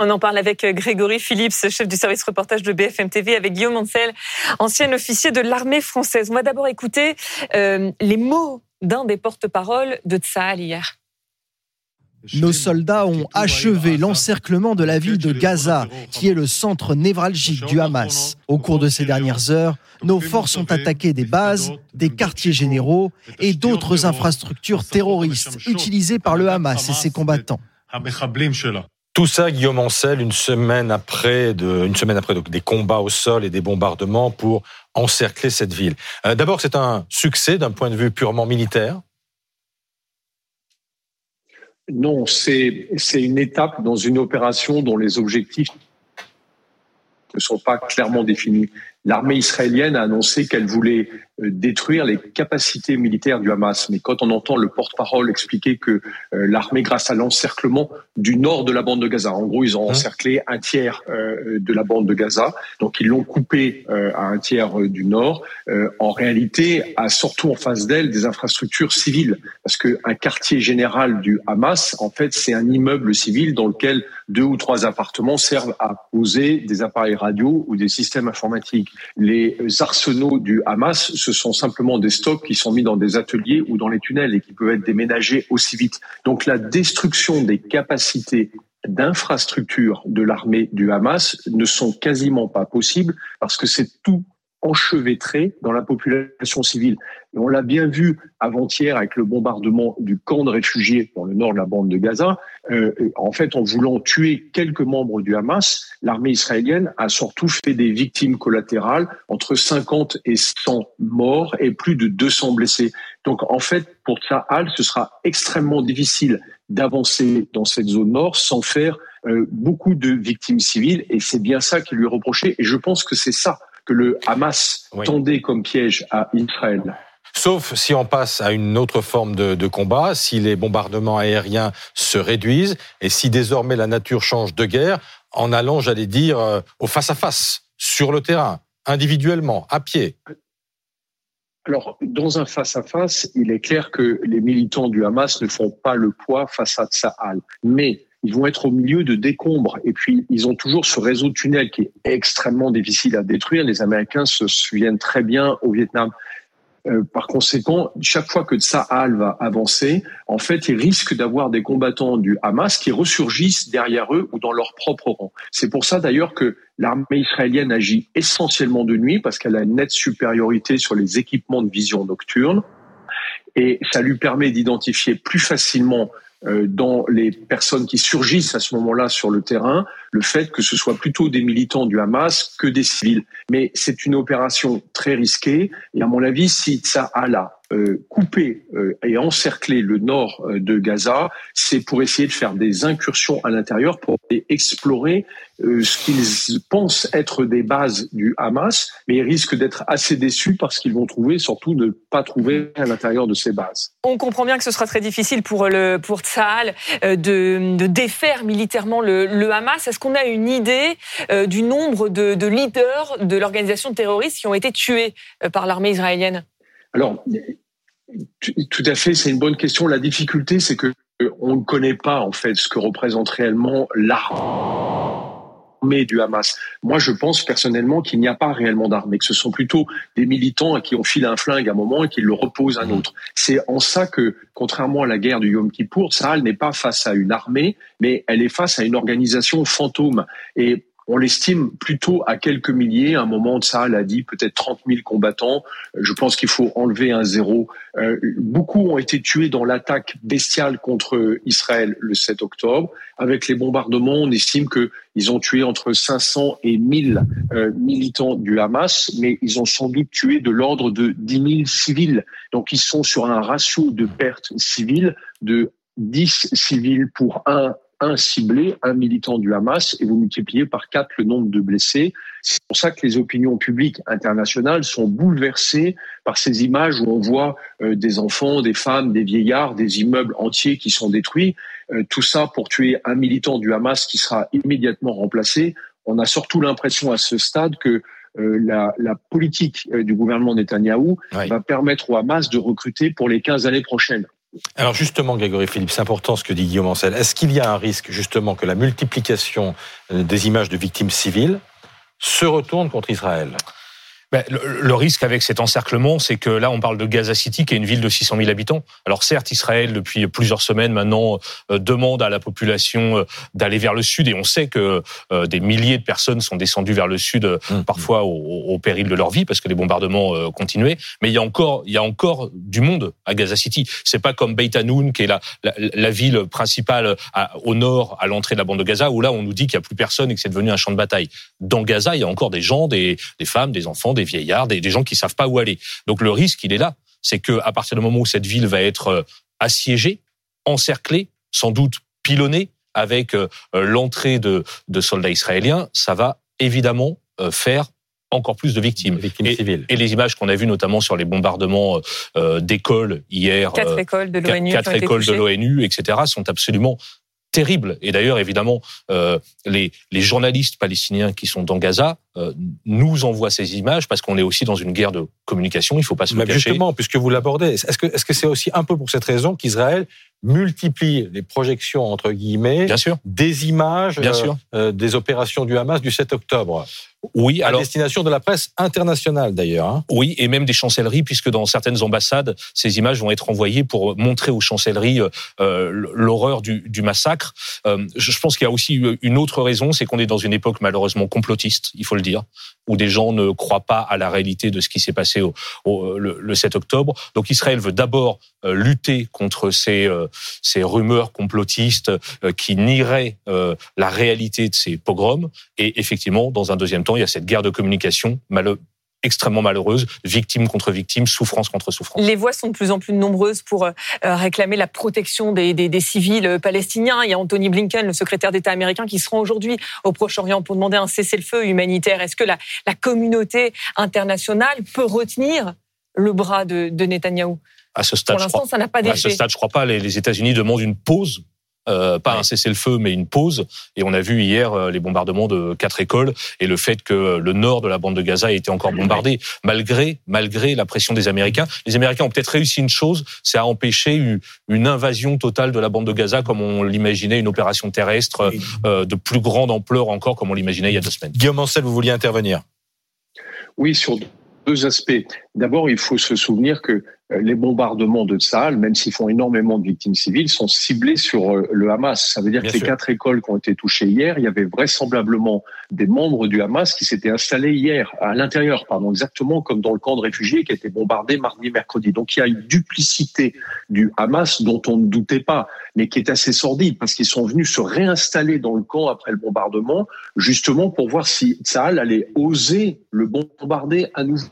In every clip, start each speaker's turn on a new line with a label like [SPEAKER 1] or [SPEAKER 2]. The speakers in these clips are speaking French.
[SPEAKER 1] On en parle avec Grégory Phillips, chef du service reportage de BFM TV, avec Guillaume Ancel, ancien officier de l'armée française. On va d'abord écouter euh, les mots d'un des porte-paroles de Tsahal hier.
[SPEAKER 2] Nos soldats ont achevé l'encerclement de la ville de Gaza, qui est le centre névralgique du Hamas. Au cours de ces dernières heures, nos forces ont attaqué des bases, des quartiers généraux et d'autres infrastructures terroristes utilisées par le Hamas et ses combattants.
[SPEAKER 3] Tout ça, Guillaume Ancel, une semaine après, une semaine après des combats au sol et des bombardements pour encercler cette ville. Euh, d'abord, c'est un succès d'un point de vue purement militaire?
[SPEAKER 4] Non, c'est une étape dans une opération dont les objectifs ne sont pas clairement définis. L'armée israélienne a annoncé qu'elle voulait euh, détruire les capacités militaires du Hamas. Mais quand on entend le porte-parole expliquer que euh, l'armée, grâce à l'encerclement du nord de la bande de Gaza, en gros, ils ont hein encerclé un tiers euh, de la bande de Gaza, donc ils l'ont coupé à un tiers du nord. En réalité, a surtout en face d'elle des infrastructures civiles, parce qu'un quartier général du Hamas, en fait, c'est un immeuble civil dans lequel deux ou trois appartements servent à poser des appareils radio ou des systèmes informatiques. Les arsenaux du Hamas ce sont simplement des stocks qui sont mis dans des ateliers ou dans les tunnels et qui peuvent être déménagés aussi vite. Donc la destruction des capacités d'infrastructure de l'armée du Hamas ne sont quasiment pas possibles parce que c'est tout enchevêtré dans la population civile. On l'a bien vu avant-hier avec le bombardement du camp de réfugiés dans le nord de la bande de Gaza. Euh, en fait, en voulant tuer quelques membres du Hamas, l'armée israélienne a surtout fait des victimes collatérales, entre 50 et 100 morts et plus de 200 blessés. Donc, en fait, pour Tsahal, ce sera extrêmement difficile d'avancer dans cette zone nord sans faire euh, beaucoup de victimes civiles. Et c'est bien ça qui lui est reproché. Et je pense que c'est ça que le Hamas tendait comme piège à Israël.
[SPEAKER 3] Sauf si on passe à une autre forme de, combat, si les bombardements aériens se réduisent et si désormais la nature change de guerre en allant, j'allais dire, euh, au face-à-face, sur le terrain, individuellement, à pied.
[SPEAKER 4] Alors, dans un face-à-face, il est clair que les militants du Hamas ne font pas le poids face à Tsahal. Mais ils vont être au milieu de décombres. Et puis, ils ont toujours ce réseau de tunnels qui est extrêmement difficile à détruire. Les Américains se souviennent très bien au Vietnam. Euh, par conséquent, chaque fois que Tsahal va avancer, en fait, ils risquent d'avoir des combattants du Hamas qui ressurgissent derrière eux ou dans leur propre rang. C'est pour ça d'ailleurs que l'armée israélienne agit essentiellement de nuit parce qu'elle a une nette supériorité sur les équipements de vision nocturne et ça lui permet d'identifier plus facilement dans les personnes qui surgissent à ce moment-là sur le terrain, le fait que ce soit plutôt des militants du Hamas que des civils. Mais c'est une opération très risquée et à mon avis, si ça a là euh, couper euh, et encercler le nord euh, de Gaza, c'est pour essayer de faire des incursions à l'intérieur pour explorer ce qu'ils pensent être des bases du Hamas, mais ils risquent d'être assez déçus parce qu'ils vont trouver, surtout ne pas trouver à l'intérieur de ces bases.
[SPEAKER 1] On comprend bien que ce sera très difficile pour le pour de, de défaire militairement le, le Hamas. Est-ce qu'on a une idée du nombre de, de leaders de l'organisation terroriste qui ont été tués par l'armée israélienne?
[SPEAKER 4] Alors, tout à fait, c'est une bonne question. La difficulté, c'est que on ne connaît pas en fait ce que représente réellement l'armée du Hamas. Moi, je pense personnellement qu'il n'y a pas réellement d'armée, que ce sont plutôt des militants à qui on file un flingue à un moment et qui le reposent à un autre. C'est en ça que, contrairement à la guerre du Yom Kippour, Sahel n'est pas face à une armée, mais elle est face à une organisation fantôme. Et on l'estime plutôt à quelques milliers. À un moment, ça, elle a dit peut-être 30 000 combattants. Je pense qu'il faut enlever un zéro. Euh, beaucoup ont été tués dans l'attaque bestiale contre Israël le 7 octobre. Avec les bombardements, on estime qu'ils ont tué entre 500 et 1000 euh, militants du Hamas, mais ils ont sans doute tué de l'ordre de 10 000 civils. Donc ils sont sur un ratio de pertes civiles de 10 civils pour un un ciblé, un militant du Hamas, et vous multipliez par quatre le nombre de blessés. C'est pour ça que les opinions publiques internationales sont bouleversées par ces images où on voit euh, des enfants, des femmes, des vieillards, des immeubles entiers qui sont détruits. Euh, tout ça pour tuer un militant du Hamas qui sera immédiatement remplacé. On a surtout l'impression à ce stade que euh, la, la, politique du gouvernement Netanyahou va permettre au Hamas de recruter pour les 15 années prochaines.
[SPEAKER 3] Alors justement, Grégory Philippe, c'est important ce que dit Guillaume Ancel. Est-ce qu'il y a un risque justement que la multiplication euh, des images de victimes civiles se retourne contre Israël?
[SPEAKER 5] Ben, le, risque avec cet encerclement, c'est que là, on parle de Gaza City, qui est une ville de 600 000 habitants. Alors certes, Israël, depuis plusieurs semaines maintenant, euh, demande à la population euh, d'aller vers le sud, et on sait que euh, des milliers de personnes sont descendues vers le sud, mmh. parfois au, péril de leur vie, parce que les bombardements continuaient. Mais il y a encore, il y a encore du monde à Gaza City. C'est pas comme Beit Hanoun, qui est la, la, ville principale au nord, à l'entrée de la bande de Gaza, où là, on nous dit qu'il y a plus personne et que c'est devenu un champ de bataille. Dans Gaza, il y a encore des gens, des, des femmes, des enfants, des vieillards, des, gens qui savent pas où aller. Donc le risque, il est là. C'est que à partir du moment où cette ville va être euh, assiégée, encerclée, sans doute pilonnée, avec euh, l'entrée de, soldats israéliens, ça va évidemment euh, faire encore plus de victimes.
[SPEAKER 3] victimes et, civiles.
[SPEAKER 5] et, les images qu'on a vues notamment sur les bombardements d'écoles hier,
[SPEAKER 1] quatre écoles de l'ONU,
[SPEAKER 5] quatre écoles de l'ONU, etc., sont absolument terrible. Et d'ailleurs, évidemment, euh, les, les, journalistes palestiniens qui sont dans Gaza euh, nous envoient ces images parce qu'on est aussi dans une guerre de communication. Il ne faut pas se le cacher.
[SPEAKER 3] Justement, puisque vous l'abordez, est-ce que est-ce que c'est aussi un peu pour cette raison qu'Israël multiplie les projections entre guillemets,
[SPEAKER 5] Bien sûr.
[SPEAKER 3] des images,
[SPEAKER 5] Bien sûr.
[SPEAKER 3] Euh, des opérations du Hamas du 7 octobre?
[SPEAKER 5] Oui,
[SPEAKER 3] à destination de la presse internationale d'ailleurs. Hein.
[SPEAKER 5] Oui, et même des chancelleries, puisque dans certaines ambassades, ces images vont être envoyées pour montrer aux chancelleries euh, euh l'horreur du, du, massacre. Euh, je pense qu'il y a aussi une autre raison, c'est qu'on est dans une époque malheureusement complotiste, il faut le dire, où des gens ne croient pas à la réalité de ce qui s'est passé le, le, 7 octobre. Donc Israël veut d'abord euh, lutter contre ces, euh, ces rumeurs complotistes qui nieraient la réalité de ces pogroms, et effectivement, dans un deuxième temps, il y a cette guerre de communication extrêmement malheureuse, victime contre victime, souffrance contre souffrance.
[SPEAKER 1] Les voix sont de plus en plus nombreuses pour euh, réclamer la protection des, des, civils palestiniens. Il y a Anthony Blinken, le secrétaire d'État américain, qui se rend aujourd'hui au Proche-Orient pour demander un cessez-le-feu humanitaire. Est-ce que la, la, communauté internationale peut retenir le bras de, de Netanyahou?
[SPEAKER 5] À ce stade,
[SPEAKER 1] Pour l'instant, ça n'a pas
[SPEAKER 5] À ce stade, je crois pas. Les, les États-Unis demandent une pause euh, pas un cessez-le-feu, mais une pause. Et on a vu hier euh, les bombardements de quatre écoles et le fait que le nord de la bande de Gaza ait été encore bombardé, malgré malgré la pression des Américains. Les Américains ont peut-être réussi une chose, c'est à empêcher une invasion totale de la bande de Gaza, comme on l'imaginait, une opération terrestre euh, de plus grande ampleur encore, comme on l'imaginait il y a deux semaines.
[SPEAKER 3] Guillaume Ancel, vous vouliez intervenir?
[SPEAKER 4] Oui, sur deux aspects. D'abord, il faut se souvenir que euh, les bombardements de Tsahal, même s'ils font énormément de victimes civiles, sont ciblés sur euh, le Hamas. Ça veut dire que les quatre écoles qui ont été touchées hier, il y avait vraisemblablement des membres du Hamas qui s'étaient installés hier à l'intérieur, pardon, exactement comme dans le camp de réfugiés qui a été bombardé mardi, mercredi. Donc il y a une duplicité du Hamas dont on ne doutait pas, mais qui est assez sordide parce qu'ils sont venus se réinstaller dans le camp après le bombardement, justement pour voir si Tsahal allait oser le bombarder à nouveau.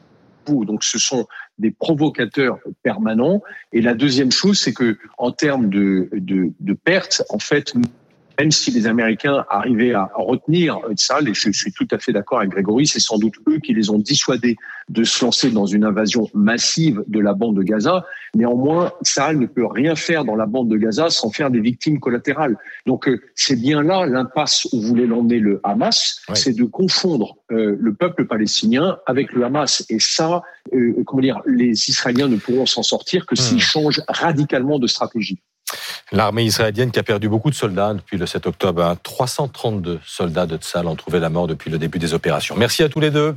[SPEAKER 4] Donc ce sont des provocateurs permanents. Et la deuxième chose, c'est que en termes de, de, de pertes, en fait, même si les Américains arrivaient à retenir ça, et je suis tout à fait d'accord avec Grégory, c'est sans doute eux qui les ont dissuadés de se lancer dans une invasion massive de la bande de Gaza. Néanmoins, Sahel ne peut rien faire dans la bande de Gaza sans faire des victimes collatérales. Donc euh, c'est bien là l'impasse où voulait l'emmener le Hamas, c'est de confondre euh, le peuple palestinien avec le Hamas. Et ça, euh, comment dire, les Israéliens ne pourront s'en sortir que s'ils hmm. changent radicalement de stratégie.
[SPEAKER 3] L'armée israélienne qui a perdu beaucoup de soldats depuis le 7 octobre. 332 hein. soldats de Tzal ont trouvé la mort depuis le début des opérations. Merci à tous les deux.